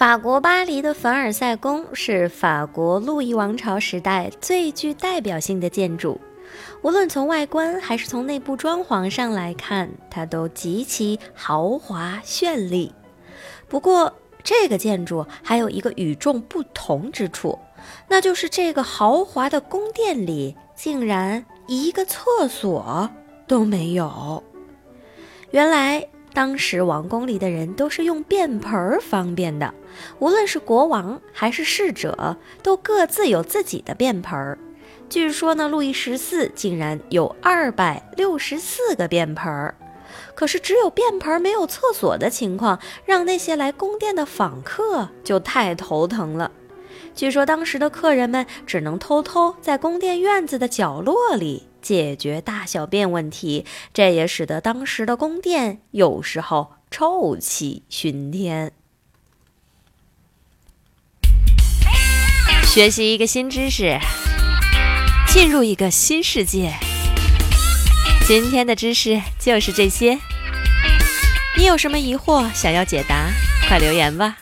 法国巴黎的凡尔赛宫是法国路易王朝时代最具代表性的建筑，无论从外观还是从内部装潢上来看，它都极其豪华绚丽。不过，这个建筑还有一个与众不同之处，那就是这个豪华的宫殿里竟然一个厕所都没有。原来。当时王宫里的人都是用便盆儿方便的，无论是国王还是侍者，都各自有自己的便盆儿。据说呢，路易十四竟然有二百六十四个便盆儿。可是只有便盆没有厕所的情况，让那些来宫殿的访客就太头疼了。据说当时的客人们只能偷偷在宫殿院子的角落里。解决大小便问题，这也使得当时的宫殿有时候臭气熏天。学习一个新知识，进入一个新世界。今天的知识就是这些。你有什么疑惑想要解答，快留言吧。